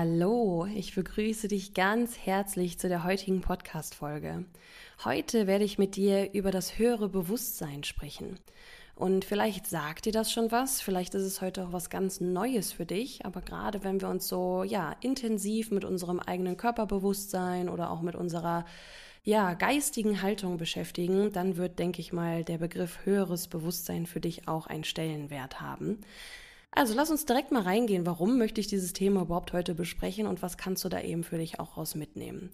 Hallo, ich begrüße dich ganz herzlich zu der heutigen Podcast-Folge. Heute werde ich mit dir über das höhere Bewusstsein sprechen. Und vielleicht sagt dir das schon was, vielleicht ist es heute auch was ganz Neues für dich, aber gerade wenn wir uns so, ja, intensiv mit unserem eigenen Körperbewusstsein oder auch mit unserer, ja, geistigen Haltung beschäftigen, dann wird, denke ich mal, der Begriff höheres Bewusstsein für dich auch einen Stellenwert haben. Also lass uns direkt mal reingehen. Warum möchte ich dieses Thema überhaupt heute besprechen und was kannst du da eben für dich auch raus mitnehmen?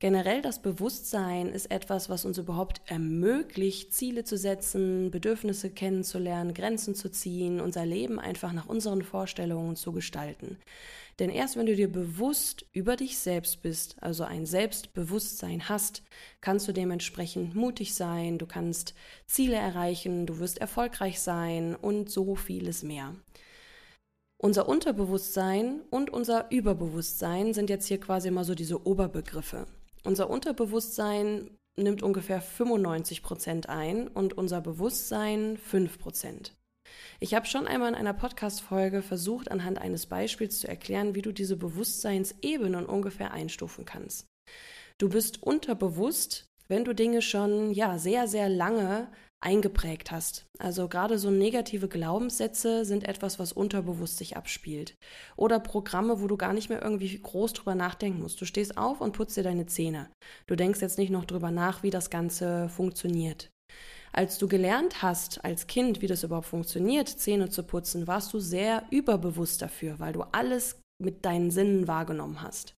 Generell das Bewusstsein ist etwas, was uns überhaupt ermöglicht, Ziele zu setzen, Bedürfnisse kennenzulernen, Grenzen zu ziehen, unser Leben einfach nach unseren Vorstellungen zu gestalten. Denn erst wenn du dir bewusst über dich selbst bist, also ein Selbstbewusstsein hast, kannst du dementsprechend mutig sein, du kannst Ziele erreichen, du wirst erfolgreich sein und so vieles mehr. Unser Unterbewusstsein und unser Überbewusstsein sind jetzt hier quasi immer so diese Oberbegriffe. Unser Unterbewusstsein nimmt ungefähr 95 Prozent ein und unser Bewusstsein 5 Prozent. Ich habe schon einmal in einer Podcast-Folge versucht, anhand eines Beispiels zu erklären, wie du diese Bewusstseinsebenen ungefähr einstufen kannst. Du bist unterbewusst, wenn du Dinge schon ja sehr sehr lange eingeprägt hast. Also gerade so negative Glaubenssätze sind etwas, was unterbewusst sich abspielt. Oder Programme, wo du gar nicht mehr irgendwie groß drüber nachdenken musst. Du stehst auf und putzt dir deine Zähne. Du denkst jetzt nicht noch drüber nach, wie das Ganze funktioniert. Als du gelernt hast, als Kind, wie das überhaupt funktioniert, Zähne zu putzen, warst du sehr überbewusst dafür, weil du alles mit deinen Sinnen wahrgenommen hast.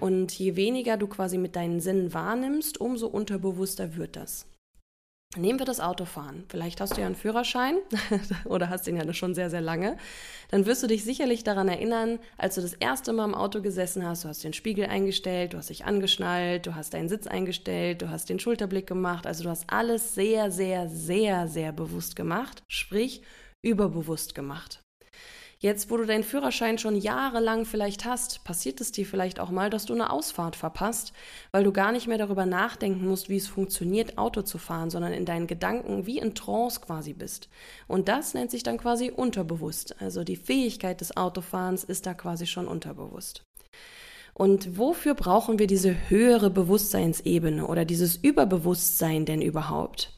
Und je weniger du quasi mit deinen Sinnen wahrnimmst, umso unterbewusster wird das. Nehmen wir das Autofahren. Vielleicht hast du ja einen Führerschein oder hast ihn ja schon sehr, sehr lange. Dann wirst du dich sicherlich daran erinnern, als du das erste Mal im Auto gesessen hast, du hast den Spiegel eingestellt, du hast dich angeschnallt, du hast deinen Sitz eingestellt, du hast den Schulterblick gemacht. Also du hast alles sehr, sehr, sehr, sehr bewusst gemacht, sprich überbewusst gemacht. Jetzt, wo du deinen Führerschein schon jahrelang vielleicht hast, passiert es dir vielleicht auch mal, dass du eine Ausfahrt verpasst, weil du gar nicht mehr darüber nachdenken musst, wie es funktioniert, Auto zu fahren, sondern in deinen Gedanken wie in Trance quasi bist. Und das nennt sich dann quasi unterbewusst. Also die Fähigkeit des Autofahrens ist da quasi schon unterbewusst. Und wofür brauchen wir diese höhere Bewusstseinsebene oder dieses Überbewusstsein denn überhaupt?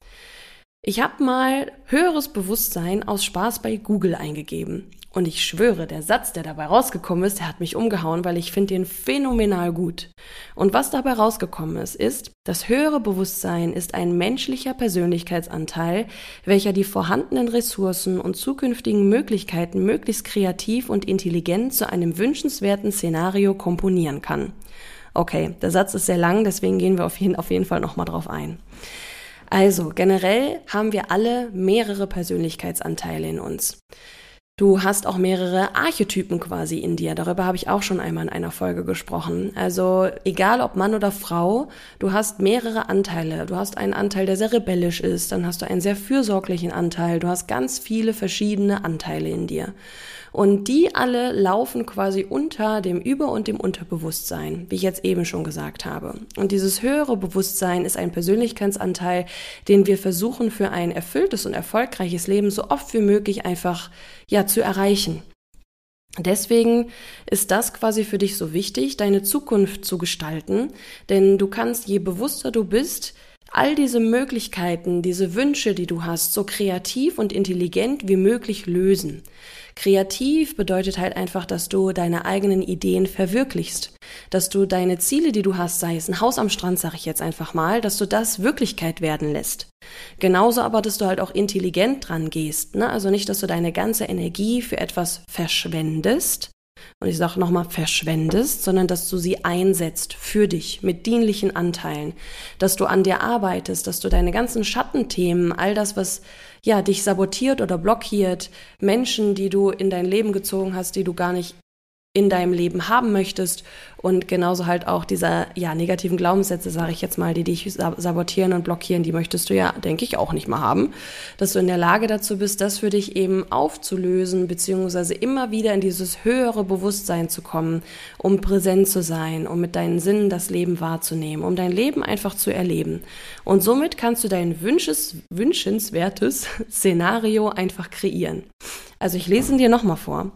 Ich habe mal höheres Bewusstsein aus Spaß bei Google eingegeben. Und ich schwöre, der Satz, der dabei rausgekommen ist, der hat mich umgehauen, weil ich finde ihn phänomenal gut. Und was dabei rausgekommen ist, ist, das höhere Bewusstsein ist ein menschlicher Persönlichkeitsanteil, welcher die vorhandenen Ressourcen und zukünftigen Möglichkeiten möglichst kreativ und intelligent zu einem wünschenswerten Szenario komponieren kann. Okay, der Satz ist sehr lang, deswegen gehen wir auf jeden, auf jeden Fall nochmal drauf ein. Also, generell haben wir alle mehrere Persönlichkeitsanteile in uns. Du hast auch mehrere Archetypen quasi in dir. Darüber habe ich auch schon einmal in einer Folge gesprochen. Also egal ob Mann oder Frau, du hast mehrere Anteile. Du hast einen Anteil, der sehr rebellisch ist, dann hast du einen sehr fürsorglichen Anteil. Du hast ganz viele verschiedene Anteile in dir. Und die alle laufen quasi unter dem Über- und dem Unterbewusstsein, wie ich jetzt eben schon gesagt habe. Und dieses höhere Bewusstsein ist ein Persönlichkeitsanteil, den wir versuchen für ein erfülltes und erfolgreiches Leben so oft wie möglich einfach ja zu erreichen. Deswegen ist das quasi für dich so wichtig, deine Zukunft zu gestalten, denn du kannst, je bewusster du bist, all diese Möglichkeiten, diese Wünsche, die du hast, so kreativ und intelligent wie möglich lösen. Kreativ bedeutet halt einfach, dass du deine eigenen Ideen verwirklichst. dass du deine Ziele, die du hast, sei es ein Haus am Strand, sage ich jetzt einfach mal, dass du das Wirklichkeit werden lässt. Genauso aber, dass du halt auch intelligent dran gehst. Ne? Also nicht, dass du deine ganze Energie für etwas verschwendest, und ich sage nochmal, verschwendest, sondern dass du sie einsetzt für dich mit dienlichen Anteilen, dass du an dir arbeitest, dass du deine ganzen Schattenthemen, all das, was ja dich sabotiert oder blockiert, Menschen, die du in dein Leben gezogen hast, die du gar nicht in deinem Leben haben möchtest und genauso halt auch dieser ja negativen Glaubenssätze, sage ich jetzt mal, die dich sabotieren und blockieren, die möchtest du ja, denke ich, auch nicht mehr haben, dass du in der Lage dazu bist, das für dich eben aufzulösen beziehungsweise immer wieder in dieses höhere Bewusstsein zu kommen, um präsent zu sein, um mit deinen Sinnen das Leben wahrzunehmen, um dein Leben einfach zu erleben. Und somit kannst du dein wünsches, wünschenswertes Szenario einfach kreieren. Also ich lese ihn dir nochmal vor.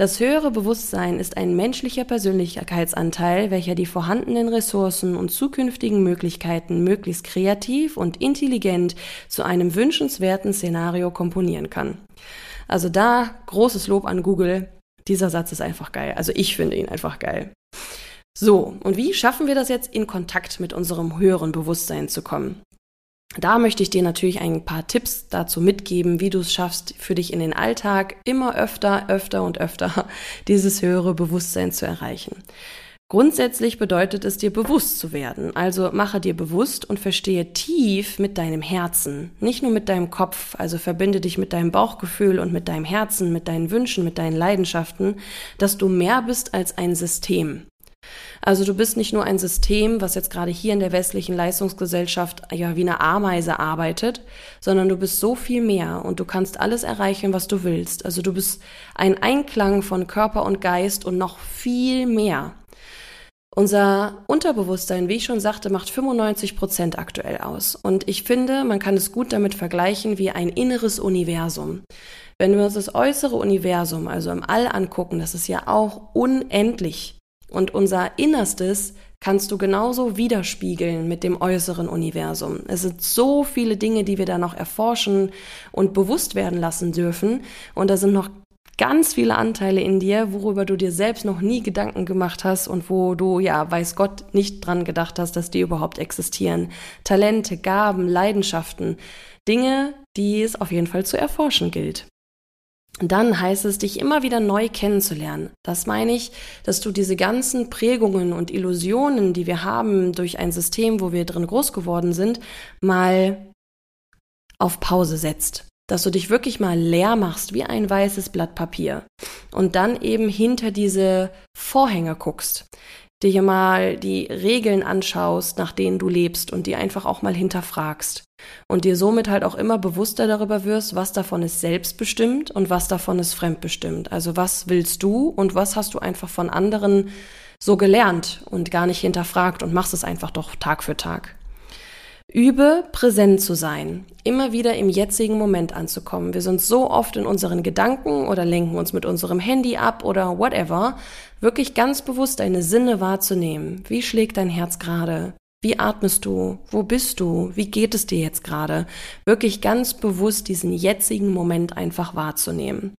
Das höhere Bewusstsein ist ein menschlicher Persönlichkeitsanteil, welcher die vorhandenen Ressourcen und zukünftigen Möglichkeiten möglichst kreativ und intelligent zu einem wünschenswerten Szenario komponieren kann. Also da großes Lob an Google. Dieser Satz ist einfach geil. Also ich finde ihn einfach geil. So, und wie schaffen wir das jetzt, in Kontakt mit unserem höheren Bewusstsein zu kommen? Da möchte ich dir natürlich ein paar Tipps dazu mitgeben, wie du es schaffst, für dich in den Alltag immer öfter, öfter und öfter dieses höhere Bewusstsein zu erreichen. Grundsätzlich bedeutet es dir bewusst zu werden. Also mache dir bewusst und verstehe tief mit deinem Herzen, nicht nur mit deinem Kopf. Also verbinde dich mit deinem Bauchgefühl und mit deinem Herzen, mit deinen Wünschen, mit deinen Leidenschaften, dass du mehr bist als ein System. Also du bist nicht nur ein System, was jetzt gerade hier in der westlichen Leistungsgesellschaft ja wie eine Ameise arbeitet, sondern du bist so viel mehr und du kannst alles erreichen, was du willst. Also du bist ein Einklang von Körper und Geist und noch viel mehr. Unser Unterbewusstsein, wie ich schon sagte, macht 95 Prozent aktuell aus. Und ich finde, man kann es gut damit vergleichen wie ein inneres Universum. Wenn wir uns das äußere Universum, also im All angucken, das ist ja auch unendlich. Und unser Innerstes kannst du genauso widerspiegeln mit dem äußeren Universum. Es sind so viele Dinge, die wir da noch erforschen und bewusst werden lassen dürfen. Und da sind noch ganz viele Anteile in dir, worüber du dir selbst noch nie Gedanken gemacht hast und wo du, ja, weiß Gott, nicht dran gedacht hast, dass die überhaupt existieren. Talente, Gaben, Leidenschaften, Dinge, die es auf jeden Fall zu erforschen gilt dann heißt es, dich immer wieder neu kennenzulernen. Das meine ich, dass du diese ganzen Prägungen und Illusionen, die wir haben durch ein System, wo wir drin groß geworden sind, mal auf Pause setzt. Dass du dich wirklich mal leer machst, wie ein weißes Blatt Papier. Und dann eben hinter diese Vorhänge guckst dir mal die Regeln anschaust, nach denen du lebst und die einfach auch mal hinterfragst und dir somit halt auch immer bewusster darüber wirst, was davon ist selbstbestimmt und was davon ist fremdbestimmt. Also was willst du und was hast du einfach von anderen so gelernt und gar nicht hinterfragt und machst es einfach doch Tag für Tag. Übe, präsent zu sein, immer wieder im jetzigen Moment anzukommen. Wir sind so oft in unseren Gedanken oder lenken uns mit unserem Handy ab oder whatever. Wirklich ganz bewusst deine Sinne wahrzunehmen. Wie schlägt dein Herz gerade? Wie atmest du? Wo bist du? Wie geht es dir jetzt gerade? Wirklich ganz bewusst diesen jetzigen Moment einfach wahrzunehmen.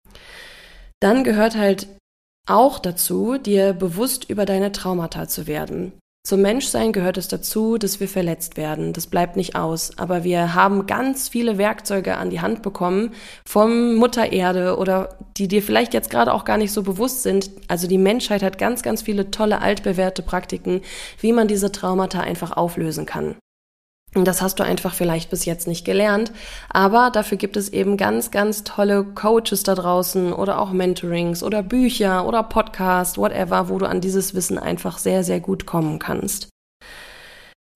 Dann gehört halt auch dazu, dir bewusst über deine Traumata zu werden. Zum Menschsein gehört es dazu, dass wir verletzt werden. Das bleibt nicht aus. Aber wir haben ganz viele Werkzeuge an die Hand bekommen vom Mutter Erde oder die dir vielleicht jetzt gerade auch gar nicht so bewusst sind. Also die Menschheit hat ganz, ganz viele tolle altbewährte Praktiken, wie man diese Traumata einfach auflösen kann. Das hast du einfach vielleicht bis jetzt nicht gelernt. Aber dafür gibt es eben ganz, ganz tolle Coaches da draußen oder auch Mentorings oder Bücher oder Podcasts, whatever, wo du an dieses Wissen einfach sehr, sehr gut kommen kannst.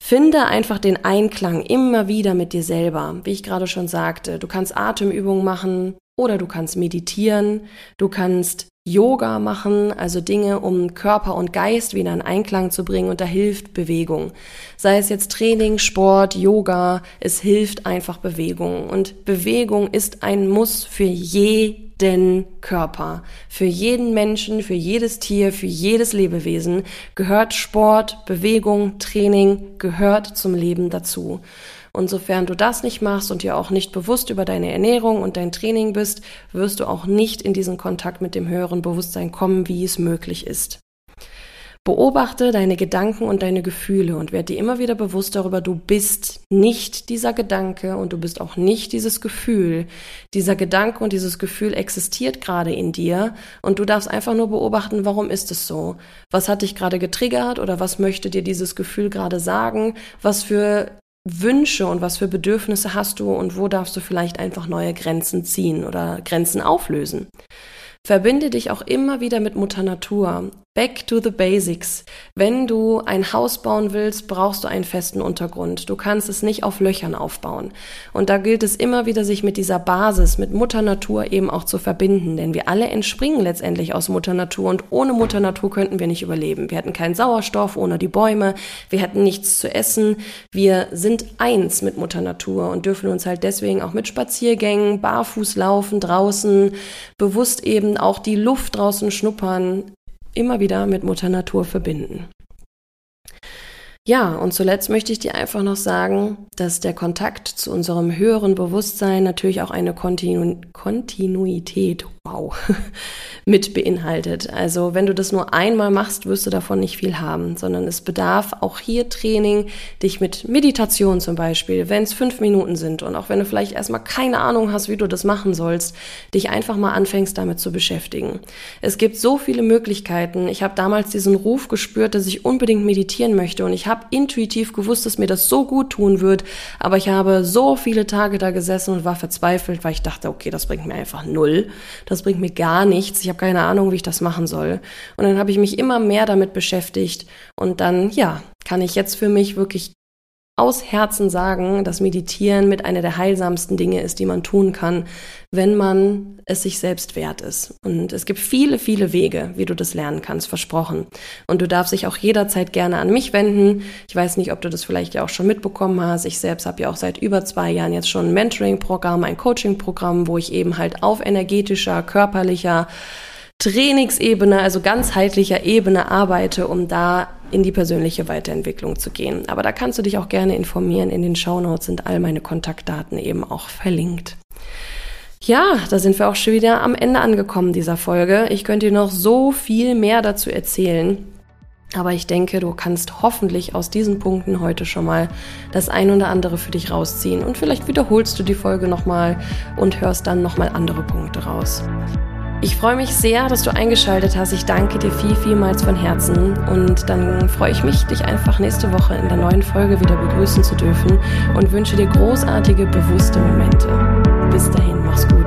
Finde einfach den Einklang immer wieder mit dir selber. Wie ich gerade schon sagte, du kannst Atemübungen machen oder du kannst meditieren, du kannst Yoga machen, also Dinge, um Körper und Geist wieder in Einklang zu bringen und da hilft Bewegung. Sei es jetzt Training, Sport, Yoga, es hilft einfach Bewegung und Bewegung ist ein Muss für jeden Körper. Für jeden Menschen, für jedes Tier, für jedes Lebewesen gehört Sport, Bewegung, Training, gehört zum Leben dazu. Und sofern du das nicht machst und dir auch nicht bewusst über deine Ernährung und dein Training bist, wirst du auch nicht in diesen Kontakt mit dem höheren Bewusstsein kommen, wie es möglich ist. Beobachte deine Gedanken und deine Gefühle und werde dir immer wieder bewusst darüber, du bist nicht dieser Gedanke und du bist auch nicht dieses Gefühl. Dieser Gedanke und dieses Gefühl existiert gerade in dir und du darfst einfach nur beobachten, warum ist es so? Was hat dich gerade getriggert oder was möchte dir dieses Gefühl gerade sagen? Was für Wünsche und was für Bedürfnisse hast du und wo darfst du vielleicht einfach neue Grenzen ziehen oder Grenzen auflösen? Verbinde dich auch immer wieder mit Mutter Natur. Back to the basics. Wenn du ein Haus bauen willst, brauchst du einen festen Untergrund. Du kannst es nicht auf Löchern aufbauen. Und da gilt es immer wieder, sich mit dieser Basis, mit Mutter Natur eben auch zu verbinden. Denn wir alle entspringen letztendlich aus Mutter Natur und ohne Mutter Natur könnten wir nicht überleben. Wir hätten keinen Sauerstoff ohne die Bäume. Wir hätten nichts zu essen. Wir sind eins mit Mutter Natur und dürfen uns halt deswegen auch mit Spaziergängen, barfuß laufen draußen, bewusst eben auch die Luft draußen schnuppern, immer wieder mit Mutter Natur verbinden. Ja, und zuletzt möchte ich dir einfach noch sagen, dass der Kontakt zu unserem höheren Bewusstsein natürlich auch eine Kontinu Kontinuität wow, mit beinhaltet. Also wenn du das nur einmal machst, wirst du davon nicht viel haben, sondern es bedarf auch hier Training, dich mit Meditation zum Beispiel, wenn es fünf Minuten sind und auch wenn du vielleicht erstmal keine Ahnung hast, wie du das machen sollst, dich einfach mal anfängst damit zu beschäftigen. Es gibt so viele Möglichkeiten. Ich habe damals diesen Ruf gespürt, dass ich unbedingt meditieren möchte und ich habe intuitiv gewusst, dass mir das so gut tun wird, aber ich habe so viele Tage da gesessen und war verzweifelt, weil ich dachte, okay, das bringt mir einfach null. Das das bringt mir gar nichts, ich habe keine Ahnung, wie ich das machen soll. Und dann habe ich mich immer mehr damit beschäftigt und dann, ja, kann ich jetzt für mich wirklich aus Herzen sagen, dass Meditieren mit einer der heilsamsten Dinge ist, die man tun kann, wenn man es sich selbst wert ist. Und es gibt viele, viele Wege, wie du das lernen kannst, versprochen. Und du darfst dich auch jederzeit gerne an mich wenden. Ich weiß nicht, ob du das vielleicht ja auch schon mitbekommen hast. Ich selbst habe ja auch seit über zwei Jahren jetzt schon ein Mentoring-Programm, ein Coaching-Programm, wo ich eben halt auf energetischer, körperlicher, Trainingsebene, also ganzheitlicher Ebene arbeite, um da in die persönliche Weiterentwicklung zu gehen. Aber da kannst du dich auch gerne informieren. In den Shownotes sind all meine Kontaktdaten eben auch verlinkt. Ja, da sind wir auch schon wieder am Ende angekommen dieser Folge. Ich könnte dir noch so viel mehr dazu erzählen. Aber ich denke, du kannst hoffentlich aus diesen Punkten heute schon mal das ein oder andere für dich rausziehen. Und vielleicht wiederholst du die Folge nochmal und hörst dann nochmal andere Punkte raus. Ich freue mich sehr, dass du eingeschaltet hast. Ich danke dir viel, vielmals von Herzen. Und dann freue ich mich, dich einfach nächste Woche in der neuen Folge wieder begrüßen zu dürfen und wünsche dir großartige, bewusste Momente. Bis dahin, mach's gut.